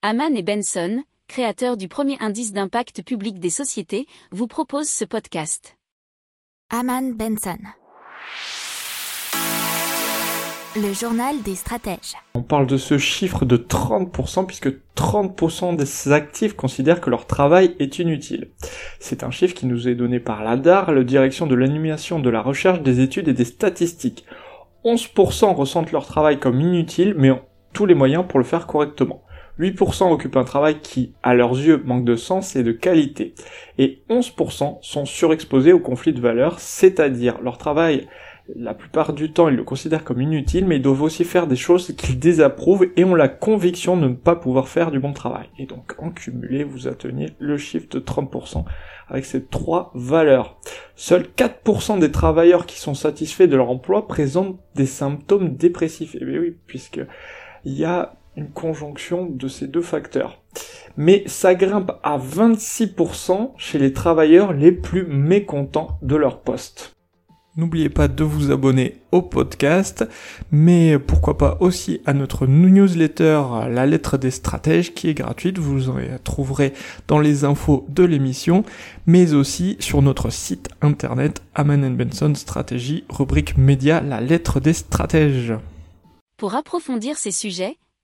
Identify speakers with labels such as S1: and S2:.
S1: Haman et Benson, créateurs du premier indice d'impact public des sociétés, vous proposent ce podcast.
S2: Haman Benson. Le journal des stratèges.
S3: On parle de ce chiffre de 30% puisque 30% des actifs considèrent que leur travail est inutile. C'est un chiffre qui nous est donné par l'ADAR, la direction de l'animation de la recherche, des études et des statistiques. 11% ressentent leur travail comme inutile mais ont tous les moyens pour le faire correctement. 8% occupent un travail qui, à leurs yeux, manque de sens et de qualité. Et 11% sont surexposés au conflit de valeurs, c'est-à-dire leur travail, la plupart du temps, ils le considèrent comme inutile, mais ils doivent aussi faire des choses qu'ils désapprouvent et ont la conviction de ne pas pouvoir faire du bon travail. Et donc, en cumulé, vous atteignez le chiffre de 30% avec ces trois valeurs. Seuls 4% des travailleurs qui sont satisfaits de leur emploi présentent des symptômes dépressifs. Et bien oui, puisque il y a une conjonction de ces deux facteurs. Mais ça grimpe à 26% chez les travailleurs les plus mécontents de leur poste. N'oubliez pas de vous abonner au podcast, mais pourquoi pas aussi à notre newsletter La lettre des stratèges qui est gratuite, vous en trouverez dans les infos de l'émission, mais aussi sur notre site internet Aman Benson Stratégie, rubrique média La lettre des stratèges.
S1: Pour approfondir ces sujets,